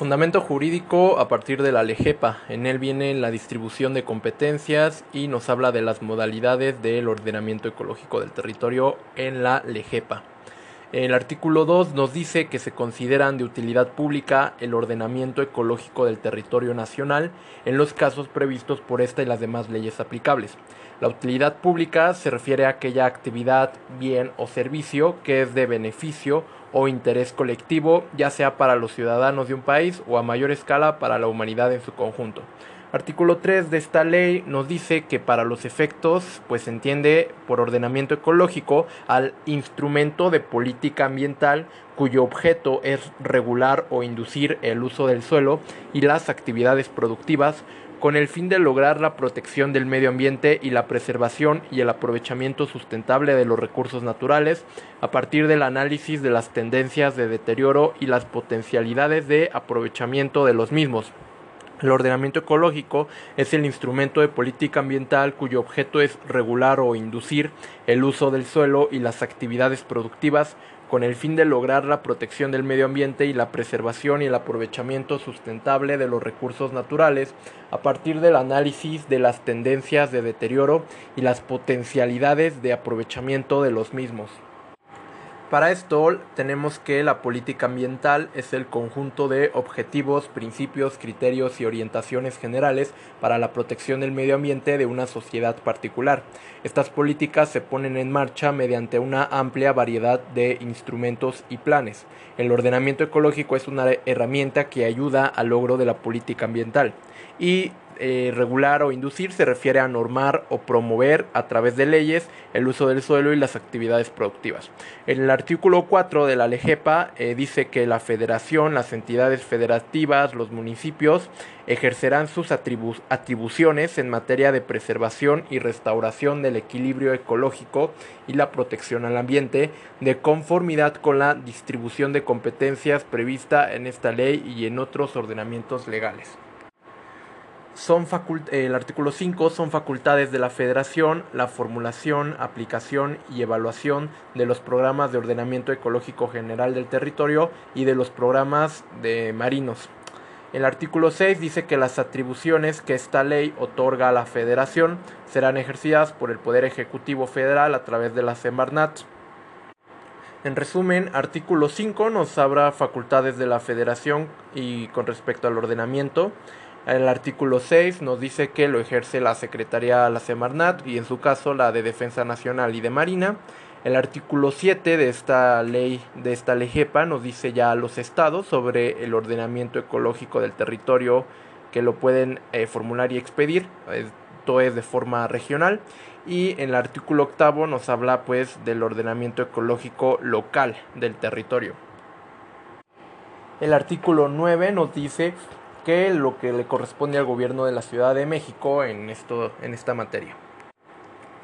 Fundamento jurídico a partir de la LEGEPA. En él viene la distribución de competencias y nos habla de las modalidades del ordenamiento ecológico del territorio en la LEGEPA. El artículo 2 nos dice que se consideran de utilidad pública el ordenamiento ecológico del territorio nacional en los casos previstos por esta y las demás leyes aplicables. La utilidad pública se refiere a aquella actividad, bien o servicio que es de beneficio o interés colectivo, ya sea para los ciudadanos de un país o a mayor escala para la humanidad en su conjunto. Artículo 3 de esta ley nos dice que para los efectos, pues se entiende por ordenamiento ecológico al instrumento de política ambiental cuyo objeto es regular o inducir el uso del suelo y las actividades productivas con el fin de lograr la protección del medio ambiente y la preservación y el aprovechamiento sustentable de los recursos naturales a partir del análisis de las tendencias de deterioro y las potencialidades de aprovechamiento de los mismos. El ordenamiento ecológico es el instrumento de política ambiental cuyo objeto es regular o inducir el uso del suelo y las actividades productivas con el fin de lograr la protección del medio ambiente y la preservación y el aprovechamiento sustentable de los recursos naturales a partir del análisis de las tendencias de deterioro y las potencialidades de aprovechamiento de los mismos. Para esto tenemos que la política ambiental es el conjunto de objetivos, principios, criterios y orientaciones generales para la protección del medio ambiente de una sociedad particular. Estas políticas se ponen en marcha mediante una amplia variedad de instrumentos y planes. El ordenamiento ecológico es una herramienta que ayuda al logro de la política ambiental y eh, regular o inducir se refiere a normar o promover a través de leyes el uso del suelo y las actividades productivas. En el artículo 4 de la LEGEPA eh, dice que la federación, las entidades federativas, los municipios ejercerán sus atribuciones en materia de preservación y restauración del equilibrio ecológico y la protección al ambiente de conformidad con la distribución de competencias prevista en esta ley y en otros ordenamientos legales son el artículo 5 son facultades de la Federación la formulación, aplicación y evaluación de los programas de ordenamiento ecológico general del territorio y de los programas de marinos. El artículo 6 dice que las atribuciones que esta ley otorga a la Federación serán ejercidas por el Poder Ejecutivo Federal a través de la Semarnat. En resumen, artículo 5 nos habla facultades de la Federación y con respecto al ordenamiento. El artículo 6 nos dice que lo ejerce la Secretaría la Semarnat y en su caso la de Defensa Nacional y de Marina. El artículo 7 de esta ley, de esta LEGEPA, nos dice ya a los estados sobre el ordenamiento ecológico del territorio que lo pueden eh, formular y expedir. Esto es de forma regional. Y en el artículo octavo nos habla pues del ordenamiento ecológico local del territorio. El artículo 9 nos dice que lo que le corresponde al gobierno de la Ciudad de México en, esto, en esta materia.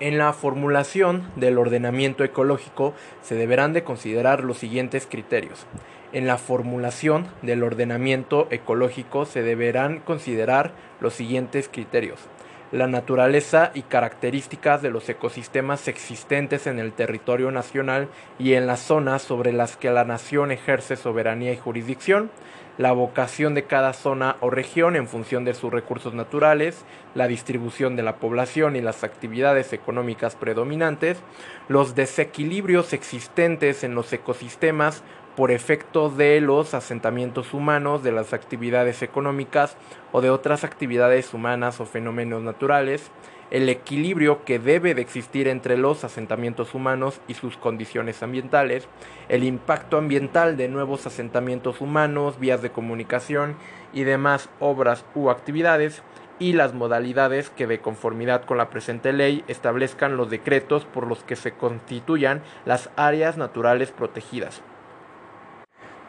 En la formulación del ordenamiento ecológico se deberán de considerar los siguientes criterios. En la formulación del ordenamiento ecológico se deberán considerar los siguientes criterios. La naturaleza y características de los ecosistemas existentes en el territorio nacional y en las zonas sobre las que la nación ejerce soberanía y jurisdicción, la vocación de cada zona o región en función de sus recursos naturales, la distribución de la población y las actividades económicas predominantes, los desequilibrios existentes en los ecosistemas por efecto de los asentamientos humanos, de las actividades económicas o de otras actividades humanas o fenómenos naturales, el equilibrio que debe de existir entre los asentamientos humanos y sus condiciones ambientales, el impacto ambiental de nuevos asentamientos humanos, vías de comunicación y demás obras u actividades, y las modalidades que de conformidad con la presente ley establezcan los decretos por los que se constituyan las áreas naturales protegidas.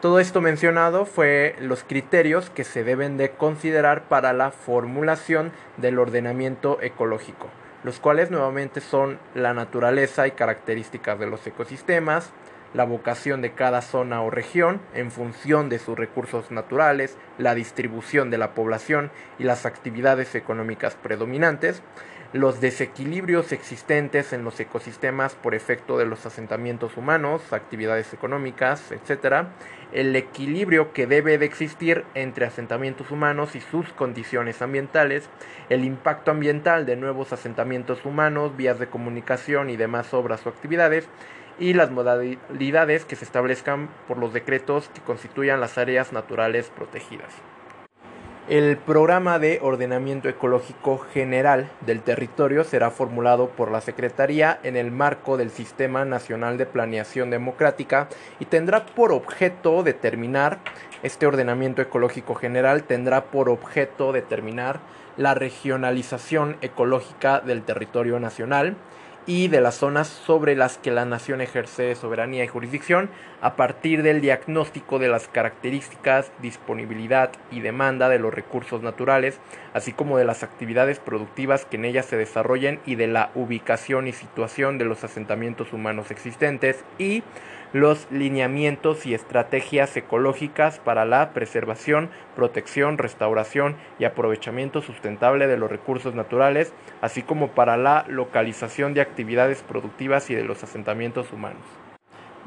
Todo esto mencionado fue los criterios que se deben de considerar para la formulación del ordenamiento ecológico, los cuales nuevamente son la naturaleza y características de los ecosistemas, la vocación de cada zona o región en función de sus recursos naturales, la distribución de la población y las actividades económicas predominantes, los desequilibrios existentes en los ecosistemas por efecto de los asentamientos humanos, actividades económicas, etc., el equilibrio que debe de existir entre asentamientos humanos y sus condiciones ambientales, el impacto ambiental de nuevos asentamientos humanos, vías de comunicación y demás obras o actividades, y las modalidades que se establezcan por los decretos que constituyan las áreas naturales protegidas. El programa de ordenamiento ecológico general del territorio será formulado por la Secretaría en el marco del Sistema Nacional de Planeación Democrática y tendrá por objeto determinar, este ordenamiento ecológico general tendrá por objeto determinar la regionalización ecológica del territorio nacional, y de las zonas sobre las que la nación ejerce soberanía y jurisdicción a partir del diagnóstico de las características, disponibilidad y demanda de los recursos naturales, así como de las actividades productivas que en ellas se desarrollen y de la ubicación y situación de los asentamientos humanos existentes y los lineamientos y estrategias ecológicas para la preservación, protección, restauración y aprovechamiento sustentable de los recursos naturales, así como para la localización de actividades productivas y de los asentamientos humanos.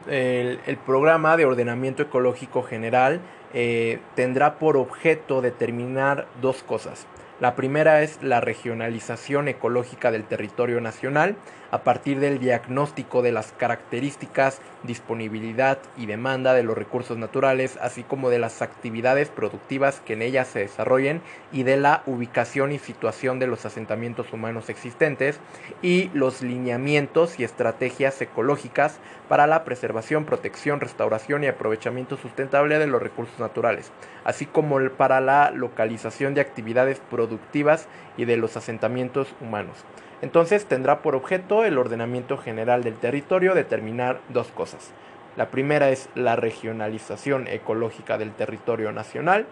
El, programa de ordenamiento ecológico general eh, tendrá por objeto determinar dos cosas. La primera es la regionalización ecológica del territorio nacional a partir del diagnóstico de las características, disponibilidad y demanda de los recursos naturales, así como de las actividades productivas que en ellas se desarrollen y de la ubicación y situación de los asentamientos humanos existentes y los lineamientos y estrategias ecológicas para la preservación, protección, restauración y aprovechamiento sustentable de los recursos naturales, así como para la localización de actividades productivas y de los asentamientos humanos. Entonces tendrá por objeto el ordenamiento general del territorio determinar dos cosas. La primera es la regionalización ecológica del territorio nacional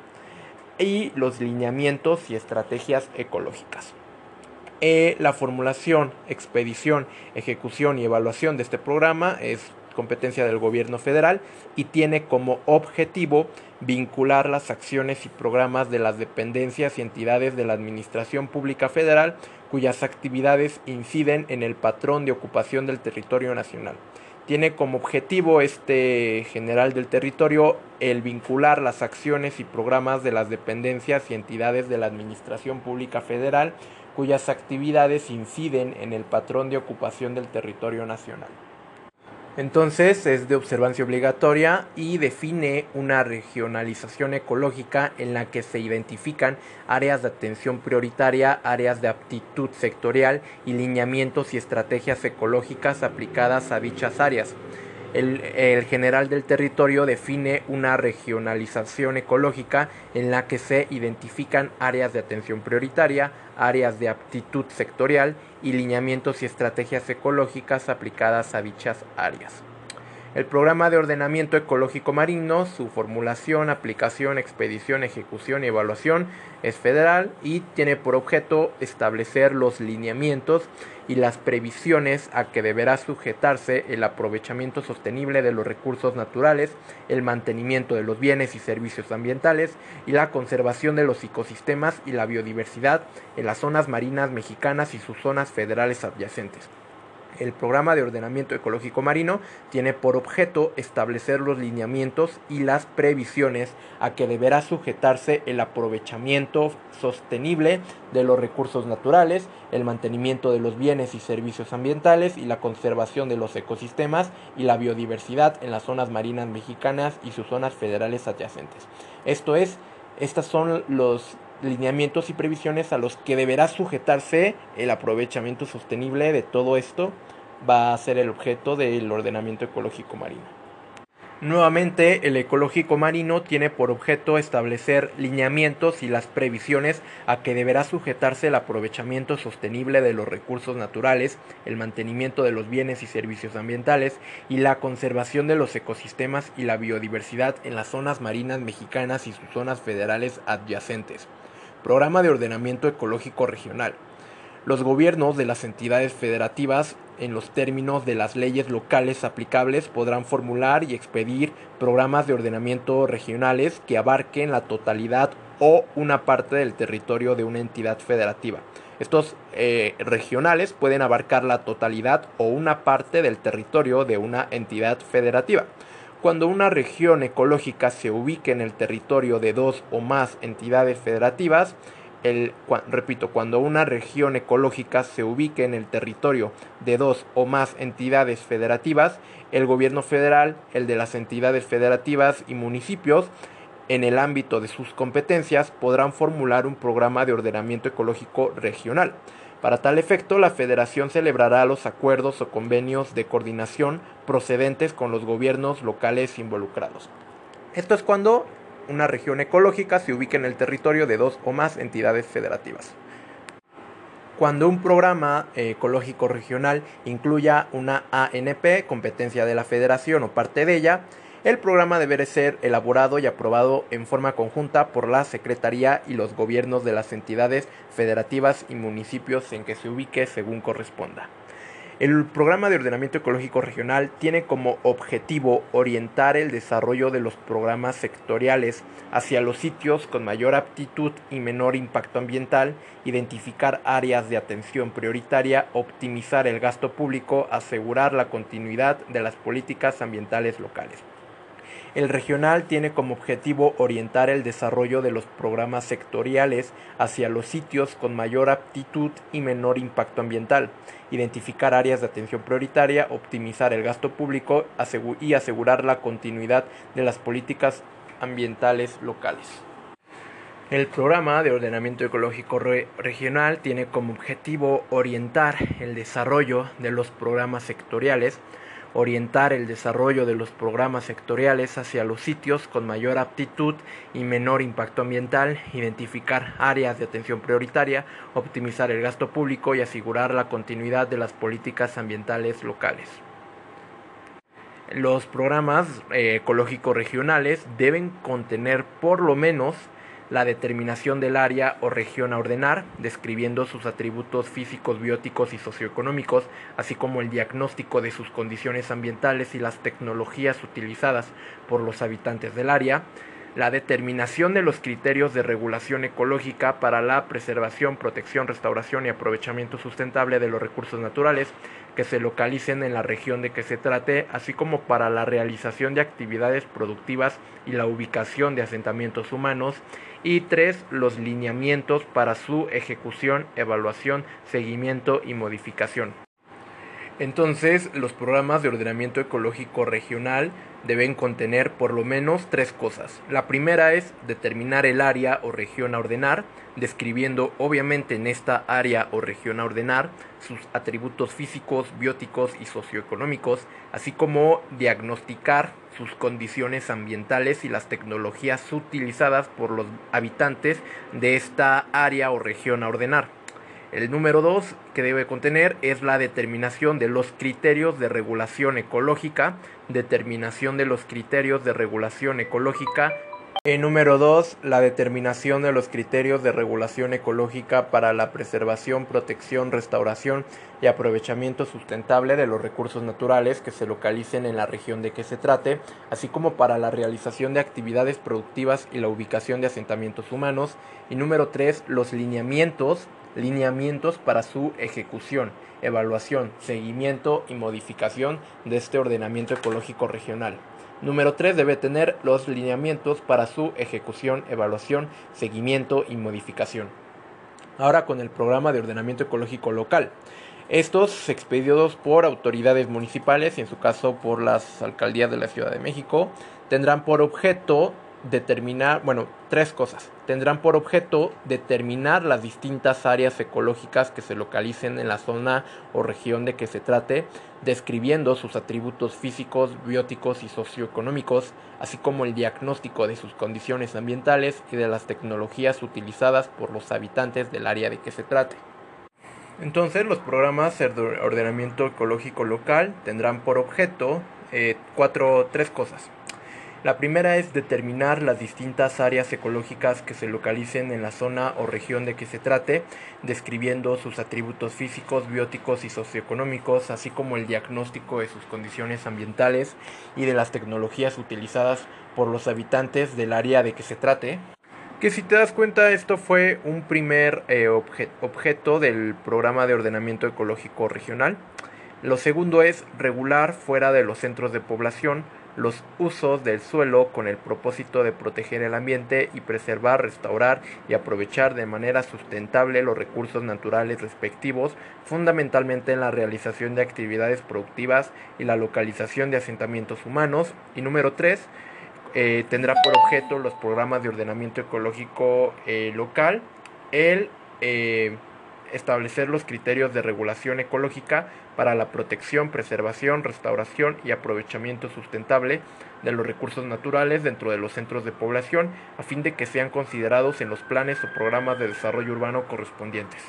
y los lineamientos y estrategias ecológicas. Eh, la formulación, expedición, ejecución y evaluación de este programa es competencia del gobierno federal y tiene como objetivo vincular las acciones y programas de las dependencias y entidades de la Administración Pública Federal cuyas actividades inciden en el patrón de ocupación del territorio nacional. Tiene como objetivo este general del territorio el vincular las acciones y programas de las dependencias y entidades de la Administración Pública Federal cuyas actividades inciden en el patrón de ocupación del territorio nacional. Entonces es de observancia obligatoria y define una regionalización ecológica en la que se identifican áreas de atención prioritaria, áreas de aptitud sectorial y lineamientos y estrategias ecológicas aplicadas a dichas áreas. El, general del territorio define una regionalización ecológica en la que se identifican áreas de atención prioritaria, áreas de aptitud sectorial y lineamientos y estrategias ecológicas aplicadas a dichas áreas. El programa de ordenamiento ecológico marino, su formulación, aplicación, expedición, ejecución y evaluación es federal y tiene por objeto establecer los lineamientos y las previsiones a que deberá sujetarse el aprovechamiento sostenible de los recursos naturales, el mantenimiento de los bienes y servicios ambientales y la conservación de los ecosistemas y la biodiversidad en las zonas marinas mexicanas y sus zonas federales adyacentes. El programa de ordenamiento ecológico marino tiene por objeto establecer los lineamientos y las previsiones a que deberá sujetarse el aprovechamiento sostenible de los recursos naturales, el mantenimiento de los bienes y servicios ambientales y la conservación de los ecosistemas y la biodiversidad en las zonas marinas mexicanas y sus zonas federales adyacentes. Esto es, estas son los lineamientos y previsiones a los que deberá sujetarse el aprovechamiento sostenible de todo esto va a ser el objeto del ordenamiento ecológico marino. Nuevamente, el ecológico marino tiene por objeto establecer lineamientos y las previsiones a que deberá sujetarse el aprovechamiento sostenible de los recursos naturales, el mantenimiento de los bienes y servicios ambientales y la conservación de los ecosistemas y la biodiversidad en las zonas marinas mexicanas y sus zonas federales adyacentes. Programa de Ordenamiento Ecológico Regional. Los gobiernos de las entidades federativas, en los términos de las leyes locales aplicables, podrán formular y expedir programas de ordenamiento regionales que abarquen la totalidad o una parte del territorio de una entidad federativa. Estos eh, regionales pueden abarcar la totalidad o una parte del territorio de una entidad federativa. Cuando una región ecológica se ubique en el territorio de dos o más entidades federativas, el, repito, cuando una región ecológica se ubique en el territorio de dos o más entidades federativas, el gobierno federal, el de las entidades federativas y municipios, en el ámbito de sus competencias, podrán formular un programa de ordenamiento ecológico regional. Para tal efecto, la Federación celebrará los acuerdos o convenios de coordinación procedentes con los gobiernos locales involucrados. Esto es cuando una región ecológica se ubica en el territorio de dos o más entidades federativas. Cuando un programa eh, ecológico regional incluya una ANP, competencia de la federación o parte de ella, el programa deberá ser elaborado y aprobado en forma conjunta por la Secretaría y los gobiernos de las entidades federativas y municipios en que se ubique según corresponda. El programa de ordenamiento ecológico regional tiene como objetivo orientar el desarrollo de los programas sectoriales hacia los sitios con mayor aptitud y menor impacto ambiental, identificar áreas de atención prioritaria, optimizar el gasto público, asegurar la continuidad de las políticas ambientales locales. El regional tiene como objetivo orientar el desarrollo de los programas sectoriales hacia los sitios con mayor aptitud y menor impacto ambiental, identificar áreas de atención prioritaria, optimizar el gasto público y asegurar la continuidad de las políticas ambientales locales. El programa de ordenamiento ecológico regional tiene como objetivo orientar el desarrollo de los programas sectoriales orientar el desarrollo de los programas sectoriales hacia los sitios con mayor aptitud y menor impacto ambiental, identificar áreas de atención prioritaria, optimizar el gasto público y asegurar la continuidad de las políticas ambientales locales. Los programas eh, ecológicos regionales deben contener por lo menos la determinación del área o región a ordenar, describiendo sus atributos físicos, bióticos y socioeconómicos, así como el diagnóstico de sus condiciones ambientales y las tecnologías utilizadas por los habitantes del área, la determinación de los criterios de regulación ecológica para la preservación, protección, restauración y aprovechamiento sustentable de los recursos naturales que se localicen en la región de que se trate, así como para la realización de actividades productivas y la ubicación de asentamientos humanos, y tres, los lineamientos para su ejecución, evaluación, seguimiento y modificación. Entonces, los programas de ordenamiento ecológico regional deben contener por lo menos tres cosas. La primera es determinar el área o región a ordenar, describiendo obviamente en esta área o región a ordenar sus atributos físicos, bióticos y socioeconómicos, así como diagnosticar sus condiciones ambientales y las tecnologías utilizadas por los habitantes de esta área o región a ordenar. El número dos que debe contener es la determinación de los criterios de regulación ecológica, determinación de los criterios de regulación ecológica. El número 2, la determinación de los criterios de regulación ecológica para la preservación, protección, restauración y aprovechamiento sustentable de los recursos naturales que se localicen en la región de que se trate, así como para la realización de actividades productivas y la ubicación de asentamientos humanos. Y número 3, los lineamientos lineamientos para su ejecución, evaluación, seguimiento y modificación de este ordenamiento ecológico regional. Número 3 debe tener los lineamientos para su ejecución, evaluación, seguimiento y modificación. Ahora con el programa de ordenamiento ecológico local. Estos expedidos por autoridades municipales y en su caso por las alcaldías de la Ciudad de México tendrán por objeto determinar, bueno, tres cosas. Tendrán por objeto determinar las distintas áreas ecológicas que se localicen en la zona o región de que se trate, describiendo sus atributos físicos, bióticos y socioeconómicos, así como el diagnóstico de sus condiciones ambientales y de las tecnologías utilizadas por los habitantes del área de que se trate. Entonces, los programas de ordenamiento ecológico local tendrán por objeto eh, cuatro, tres cosas. La primera es determinar las distintas áreas ecológicas que se localicen en la zona o región de que se trate, describiendo sus atributos físicos, bióticos y socioeconómicos, así como el diagnóstico de sus condiciones ambientales y de las tecnologías utilizadas por los habitantes del área de que se trate. Que si te das cuenta, esto fue un primer eh, objeto del programa de ordenamiento ecológico regional. Lo segundo es regular fuera de los centros de población los usos del suelo con el propósito de proteger el ambiente y preservar, restaurar y aprovechar de manera sustentable los recursos naturales respectivos, fundamentalmente en la realización de actividades productivas y la localización de asentamientos humanos. Y número 3, eh, tendrá por objeto los programas de ordenamiento ecológico eh, local, el eh, establecer los criterios de regulación ecológica para la protección, preservación, restauración y aprovechamiento sustentable de los recursos naturales dentro de los centros de población a fin de que sean considerados en los planes o programas de desarrollo urbano correspondientes.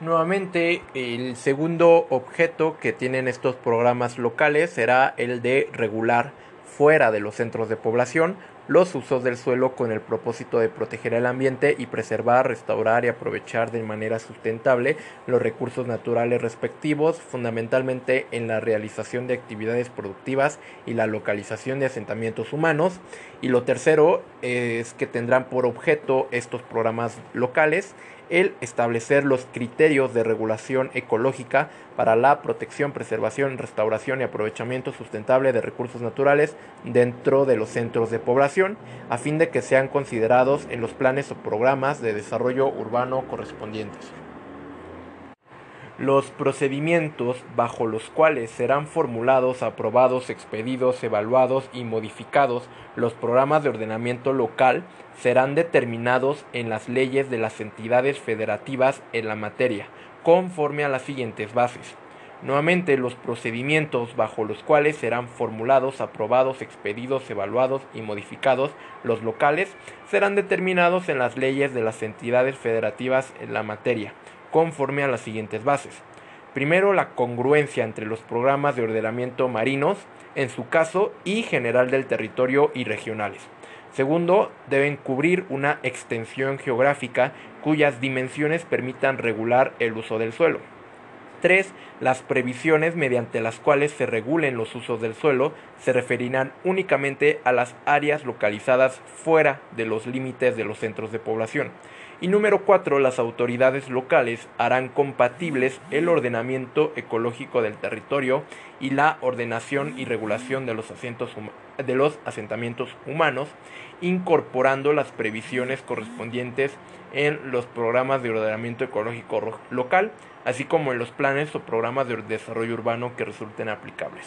Nuevamente, el segundo objeto que tienen estos programas locales será el de regular fuera de los centros de población los usos del suelo con el propósito de proteger el ambiente y preservar, restaurar y aprovechar de manera sustentable los recursos naturales respectivos, fundamentalmente en la realización de actividades productivas y la localización de asentamientos humanos. Y lo tercero es que tendrán por objeto estos programas locales el establecer los criterios de regulación ecológica para la protección, preservación, restauración y aprovechamiento sustentable de recursos naturales dentro de los centros de población, a fin de que sean considerados en los planes o programas de desarrollo urbano correspondientes. Los procedimientos bajo los cuales serán formulados, aprobados, expedidos, evaluados y modificados los programas de ordenamiento local serán determinados en las leyes de las entidades federativas en la materia, conforme a las siguientes bases. Nuevamente, los procedimientos bajo los cuales serán formulados, aprobados, expedidos, evaluados y modificados los locales serán determinados en las leyes de las entidades federativas en la materia conforme a las siguientes bases. Primero, la congruencia entre los programas de ordenamiento marinos, en su caso, y general del territorio y regionales. Segundo, deben cubrir una extensión geográfica cuyas dimensiones permitan regular el uso del suelo. 3. Las previsiones mediante las cuales se regulen los usos del suelo se referirán únicamente a las áreas localizadas fuera de los límites de los centros de población. Y número 4. Las autoridades locales harán compatibles el ordenamiento ecológico del territorio y la ordenación y regulación de los, de los asentamientos humanos, incorporando las previsiones correspondientes en los programas de ordenamiento ecológico local, así como en los planes o programas de desarrollo urbano que resulten aplicables.